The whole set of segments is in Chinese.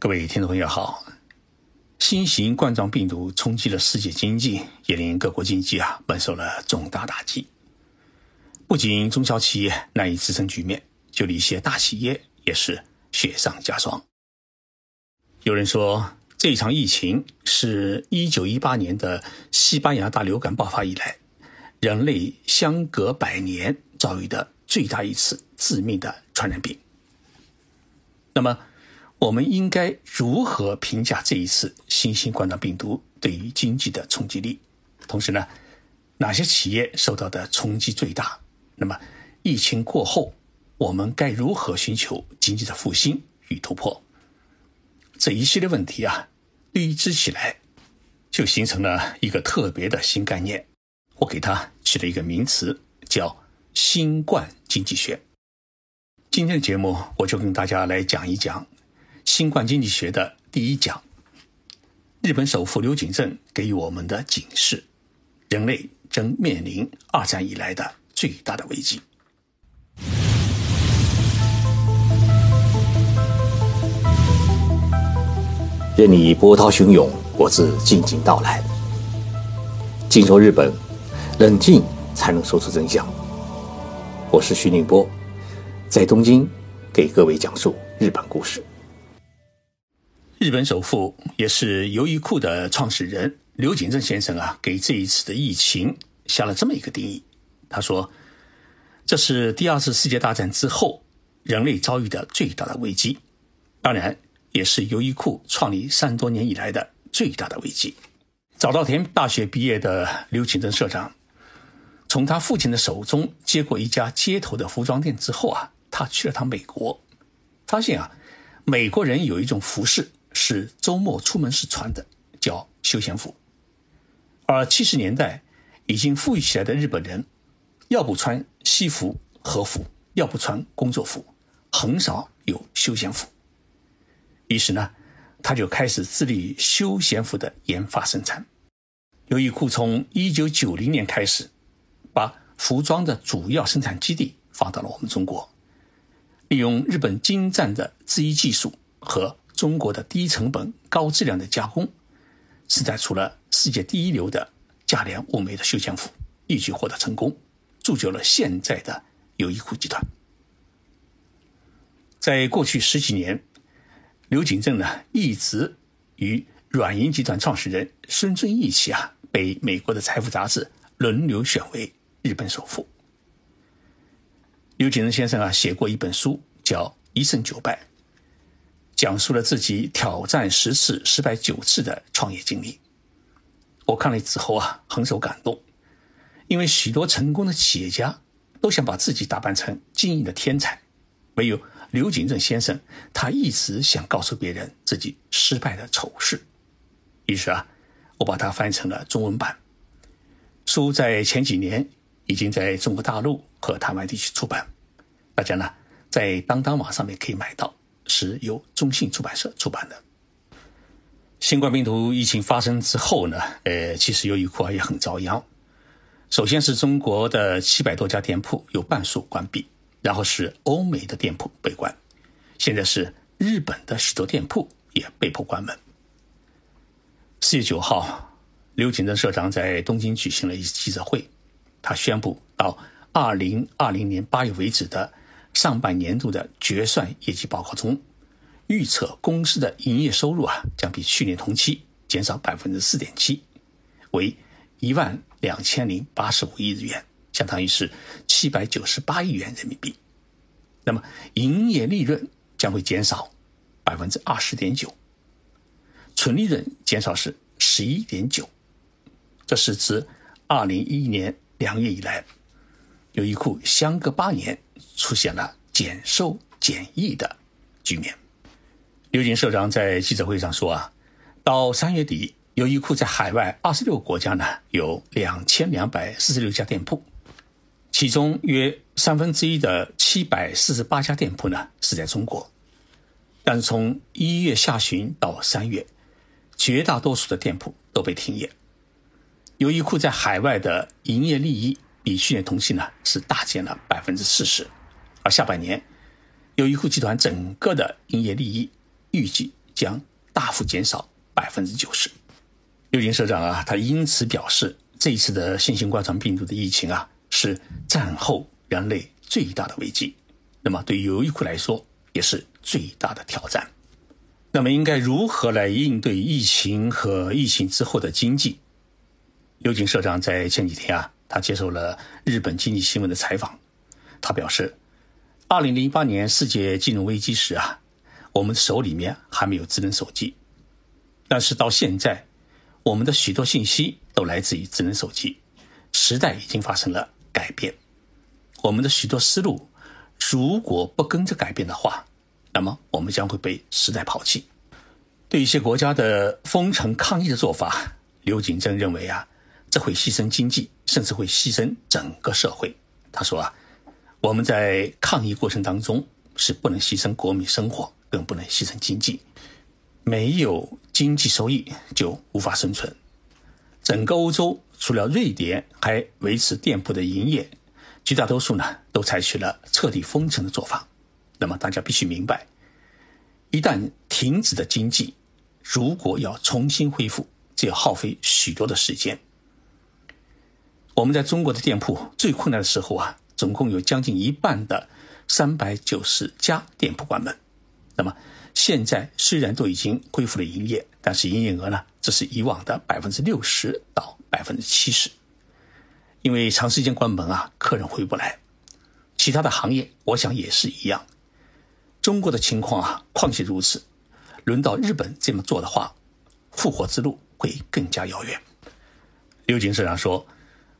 各位听众朋友好，新型冠状病毒冲击了世界经济，也令各国经济啊蒙受了重大打击。不仅中小企业难以支撑局面，就连一些大企业也是雪上加霜。有人说，这场疫情是一九一八年的西班牙大流感爆发以来，人类相隔百年遭遇的最大一次致命的传染病。那么，我们应该如何评价这一次新型冠状病毒对于经济的冲击力？同时呢，哪些企业受到的冲击最大？那么，疫情过后，我们该如何寻求经济的复兴与突破？这一系列问题啊，堆积起来，就形成了一个特别的新概念。我给它起了一个名词，叫“新冠经济学”。今天的节目，我就跟大家来讲一讲。新冠经济学的第一讲，日本首富刘景正给予我们的警示：人类正面临二战以来的最大的危机。任你波涛汹涌，我自静静到来。静说日本，冷静才能说出真相。我是徐宁波，在东京给各位讲述日本故事。日本首富也是优衣库的创始人刘景正先生啊，给这一次的疫情下了这么一个定义。他说：“这是第二次世界大战之后人类遭遇的最大的危机，当然也是优衣库创立三十多年以来的最大的危机。”早稻田大学毕业的刘景正社长，从他父亲的手中接过一家街头的服装店之后啊，他去了趟美国，发现啊，美国人有一种服饰。是周末出门时穿的，叫休闲服。而七十年代已经富裕起来的日本人，要不穿西服和服，要不穿工作服，很少有休闲服。于是呢，他就开始致力于休闲服的研发生产。优衣库从一九九零年开始，把服装的主要生产基地放到了我们中国，利用日本精湛的制衣技术和。中国的低成本、高质量的加工，生产出了世界第一流的价廉物美的休闲服，一举获得成功，铸就了现在的优衣库集团。在过去十几年，刘景正呢一直与软银集团创始人孙正义起啊，被美国的财富杂志轮流选为日本首富。刘景正先生啊写过一本书，叫《一胜九败》。讲述了自己挑战十次失败九次的创业经历。我看了之后啊，很受感动，因为许多成功的企业家都想把自己打扮成经营的天才，唯有刘景正先生，他一直想告诉别人自己失败的丑事。于是啊，我把它翻成了中文版。书在前几年已经在中国大陆和台湾地区出版，大家呢在当当网上面可以买到。是由中信出版社出版的。新冠病毒疫情发生之后呢，呃，其实优衣库啊也很遭殃。首先是中国的七百多家店铺有半数关闭，然后是欧美的店铺被关，现在是日本的许多店铺也被迫关门。四月九号，刘景正社长在东京举行了一次记者会，他宣布到二零二零年八月为止的。上半年度的决算业绩报告中，预测公司的营业收入啊将比去年同期减少百分之四点七，为一万两千零八十五亿日元，相当于是七百九十八亿元人民币。那么营业利润将会减少百分之二十点九，纯利润减少是十一点九，这是自二零一一年两月以来，优衣库相隔八年。出现了减收减益的局面。刘景社长在记者会上说：“啊，到三月底，优衣库在海外二十六个国家呢有两千两百四十六家店铺，其中约三分之一的七百四十八家店铺呢是在中国。但是从一月下旬到三月，绝大多数的店铺都被停业。优衣库在海外的营业利益比去年同期呢是大减了百分之四十。”而下半年，优衣库集团整个的营业利益预计将大幅减少百分之九十。刘金社长啊，他因此表示，这一次的新型冠状病毒的疫情啊，是战后人类最大的危机。那么，对优衣库来说，也是最大的挑战。那么，应该如何来应对疫情和疫情之后的经济？刘景社长在前几天啊，他接受了日本经济新闻的采访，他表示，二零零八年世界金融危机时啊，我们手里面还没有智能手机，但是到现在。我们的许多信息都来自于智能手机，时代已经发生了改变。我们的许多思路，如果不跟着改变的话，那么我们将会被时代抛弃。对一些国家的封城抗议的做法，刘景正认为啊，这会牺牲经济，甚至会牺牲整个社会。他说啊，我们在抗疫过程当中是不能牺牲国民生活，更不能牺牲经济。没有经济收益就无法生存。整个欧洲除了瑞典还维持店铺的营业，绝大多数呢都采取了彻底封城的做法。那么大家必须明白，一旦停止的经济，如果要重新恢复，就要耗费许多的时间。我们在中国的店铺最困难的时候啊，总共有将近一半的三百九十家店铺关门。那么。现在虽然都已经恢复了营业，但是营业额呢，只是以往的百分之六十到百分之七十。因为长时间关门啊，客人回不来。其他的行业，我想也是一样。中国的情况啊，况且如此。轮到日本这么做的话，复活之路会更加遥远。刘景社长说：“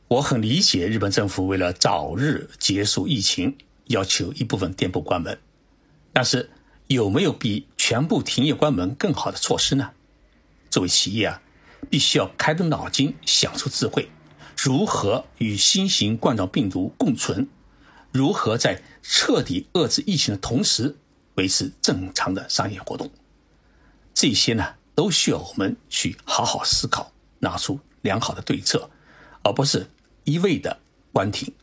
我很理解日本政府为了早日结束疫情，要求一部分店铺关门，但是。”有没有比全部停业关门更好的措施呢？作为企业啊，必须要开动脑筋，想出智慧，如何与新型冠状病毒共存，如何在彻底遏制疫情的同时维持正常的商业活动。这些呢，都需要我们去好好思考，拿出良好的对策，而不是一味的关停。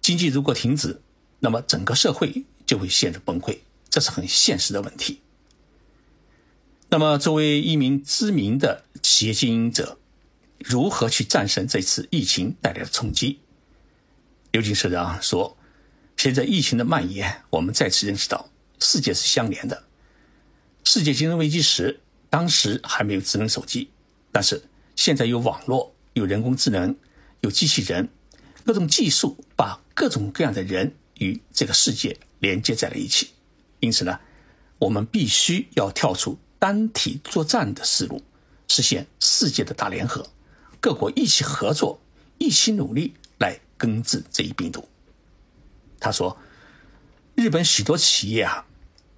经济如果停止，那么整个社会就会陷入崩溃。这是很现实的问题。那么，作为一名知名的企业经营者，如何去战胜这次疫情带来的冲击？刘金社长说：“随着疫情的蔓延，我们再次认识到世界是相连的。世界金融危机时，当时还没有智能手机，但是现在有网络、有人工智能、有机器人，各种技术把各种各样的人与这个世界连接在了一起。”因此呢，我们必须要跳出单体作战的思路，实现世界的大联合，各国一起合作，一起努力来根治这一病毒。他说，日本许多企业啊，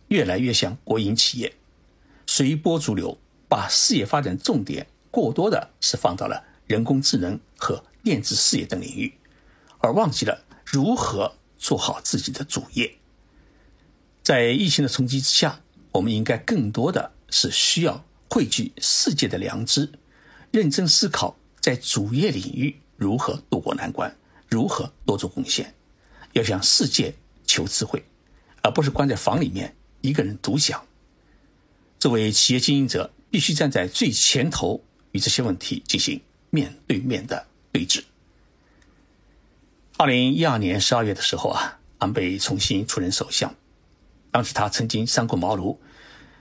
越来越像国营企业，随波逐流，把事业发展重点过多的是放到了人工智能和电子事业等领域，而忘记了如何做好自己的主业。在疫情的冲击之下，我们应该更多的是需要汇聚世界的良知，认真思考在主业领域如何渡过难关，如何多做贡献，要向世界求智慧，而不是关在房里面一个人独享。作为企业经营者，必须站在最前头，与这些问题进行面对面的对峙。二零一二年十二月的时候啊，安倍重新出任首相。当时他曾经三顾茅庐，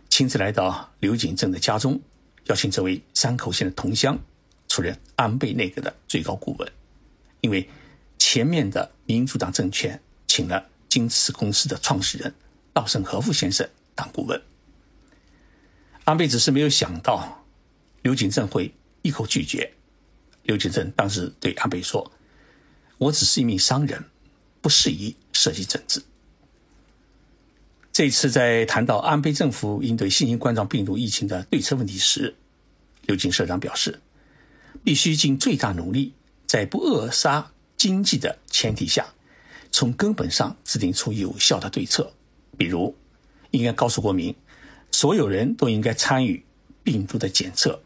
亲自来到刘景正的家中，邀请这位山口县的同乡出任安倍内阁的最高顾问。因为前面的民主党政权请了京瓷公司的创始人稻盛和夫先生当顾问，安倍只是没有想到刘景正会一口拒绝。刘景正当时对安倍说：“我只是一名商人，不适宜涉及政治。”这次在谈到安倍政府应对新型冠状病毒疫情的对策问题时，刘景社长表示，必须尽最大努力，在不扼杀经济的前提下，从根本上制定出有效的对策。比如，应该告诉国民，所有人都应该参与病毒的检测，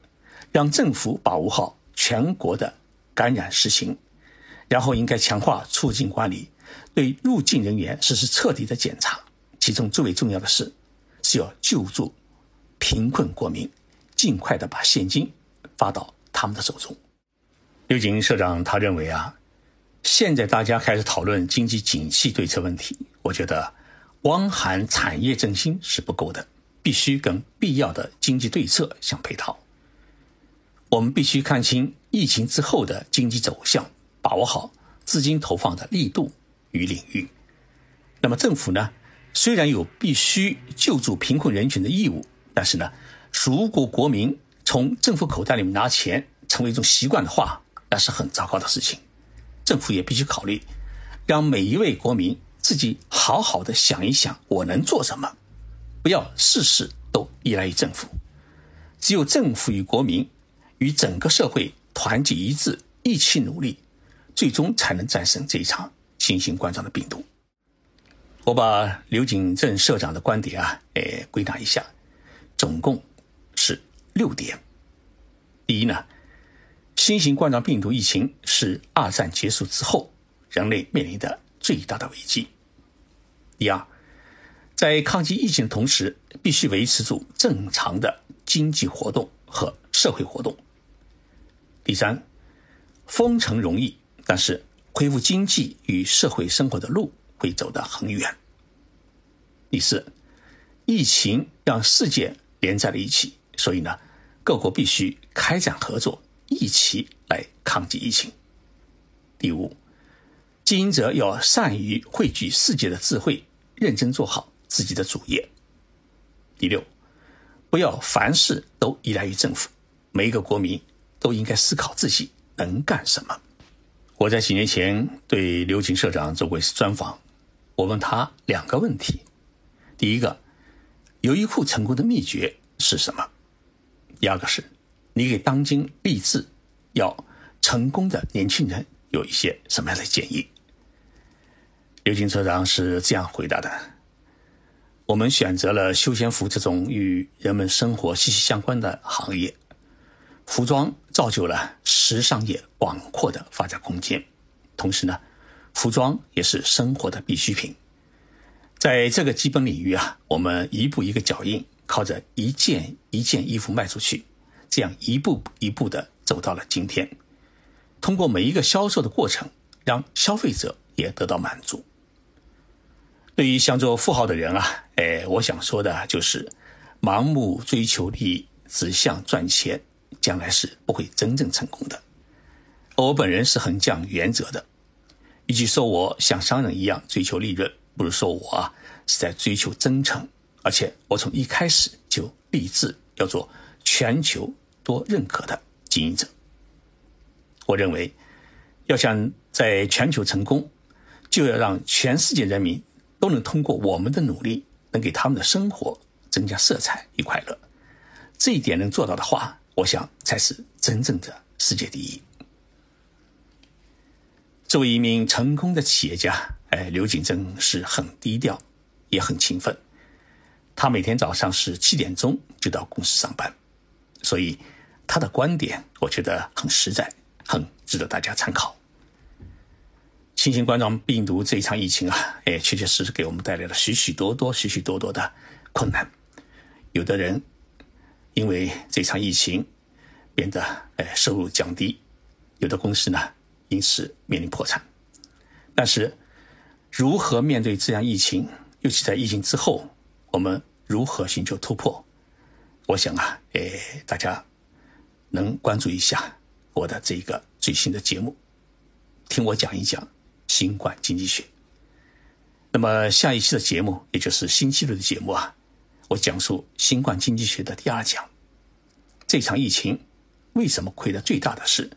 让政府把握好全国的感染实情，然后应该强化出境管理，对入境人员实施彻底的检查。其中最为重要的是，是要救助贫困国民，尽快的把现金发到他们的手中。刘景社长他认为啊，现在大家开始讨论经济景气对策问题，我觉得汪涵产业振兴是不够的，必须跟必要的经济对策相配套。我们必须看清疫情之后的经济走向，把握好资金投放的力度与领域。那么政府呢，虽然有必须救助贫困人群的义务，但是呢，如果国民从政府口袋里面拿钱成为一种习惯的话，那是很糟糕的事情。政府也必须考虑，让每一位国民自己好好的想一想，我能做什么，不要事事都依赖于政府。只有政府与国民。与整个社会团结一致，一起努力，最终才能战胜这一场新型冠状的病毒。我把刘景正社长的观点啊，诶归纳一下，总共是六点。第一呢，新型冠状病毒疫情是二战结束之后人类面临的最大的危机。第二，在抗击疫情的同时，必须维持住正常的经济活动和社会活动。第三，封城容易，但是恢复经济与社会生活的路会走得很远。第四，疫情让世界连在了一起，所以呢，各国必须开展合作，一起来抗击疫情。第五，经营者要善于汇聚世界的智慧，认真做好自己的主业。第六，不要凡事都依赖于政府，每一个国民。都应该思考自己能干什么。我在几年前对刘瑾社长做过一次专访，我问他两个问题：第一个，优衣库成功的秘诀是什么？第二个是，你给当今立志要成功的年轻人有一些什么样的建议？刘金社长是这样回答的：我们选择了休闲服这种与人们生活息息相关的行业。服装造就了时尚业广阔的发展空间，同时呢，服装也是生活的必需品。在这个基本领域啊，我们一步一个脚印，靠着一件一件衣服卖出去，这样一步一步的走到了今天。通过每一个销售的过程，让消费者也得到满足。对于想做富豪的人啊，哎，我想说的就是，盲目追求利益，只想赚钱。将来是不会真正成功的。我本人是很讲原则的，与其说我像商人一样追求利润，不如说我啊是在追求真诚。而且我从一开始就立志要做全球多认可的经营者。我认为，要想在全球成功，就要让全世界人民都能通过我们的努力，能给他们的生活增加色彩与快乐。这一点能做到的话，我想才是真正的世界第一。作为一名成功的企业家，哎，刘景珍是很低调，也很勤奋。他每天早上是七点钟就到公司上班，所以他的观点我觉得很实在，很值得大家参考。新型冠状病毒这一场疫情啊，哎，确确实实给我们带来了许许多多、许许多多的困难，有的人。因为这场疫情，变得呃收入降低，有的公司呢因此面临破产。但是，如何面对这样疫情，尤其在疫情之后，我们如何寻求突破？我想啊，诶，大家能关注一下我的这个最新的节目，听我讲一讲新冠经济学。那么下一期的节目，也就是星期六的节目啊。我讲述新冠经济学的第二讲，这场疫情为什么亏的最大的是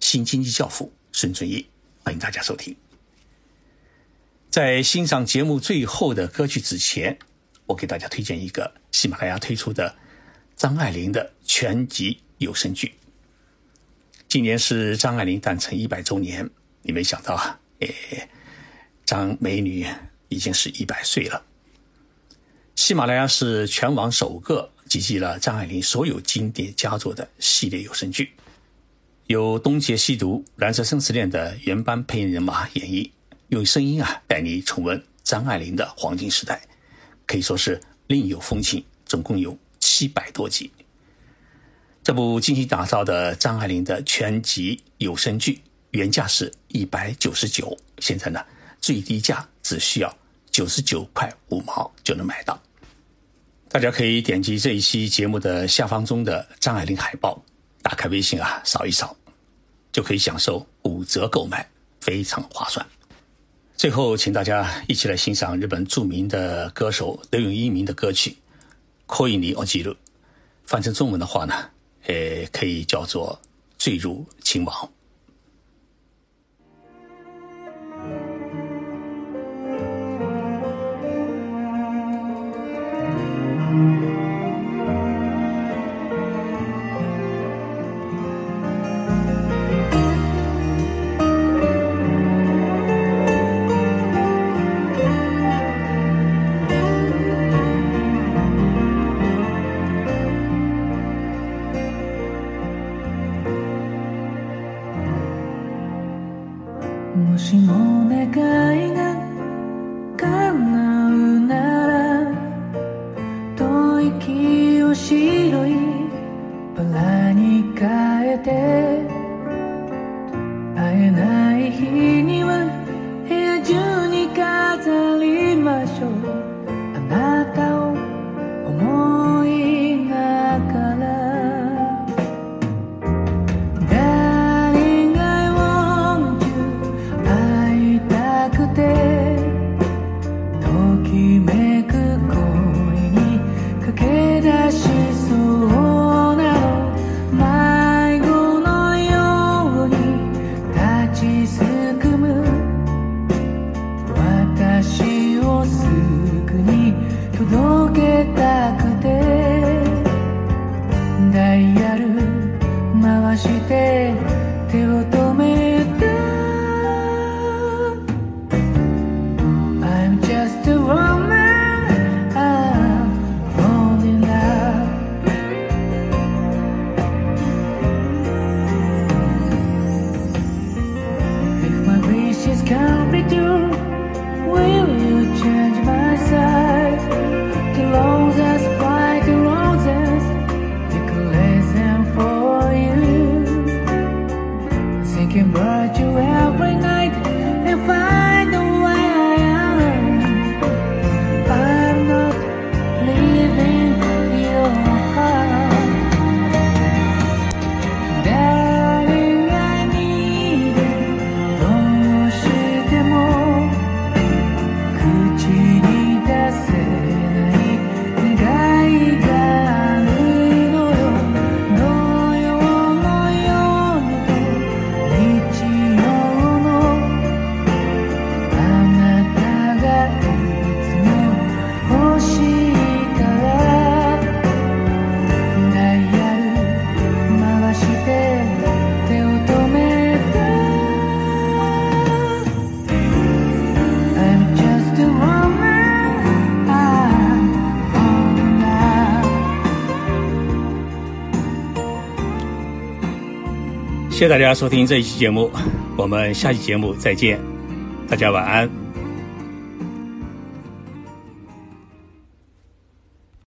新经济教父孙正义？欢迎大家收听。在欣赏节目最后的歌曲之前，我给大家推荐一个喜马拉雅推出的张爱玲的全集有声剧。今年是张爱玲诞辰一百周年，你没想到啊，哎，张美女已经是一百岁了。喜马拉雅是全网首个集齐了张爱玲所有经典佳作的系列有声剧，由《东邪西毒》《蓝色生死恋》的原班配音人马演绎，用声音啊带你重温张爱玲的黄金时代，可以说是另有风情。总共有七百多集。这部精心打造的张爱玲的全集有声剧原价是一百九十九，现在呢最低价只需要九十九块五毛就能买到。大家可以点击这一期节目的下方中的张爱玲海报，打开微信啊扫一扫，就可以享受五折购买，非常划算。最后，请大家一起来欣赏日本著名的歌手德永英明的歌曲《可以你我记录》，翻成中文的话呢？呃，可以叫做坠入情网。谢谢大家收听这一期节目，我们下期节目再见，大家晚安。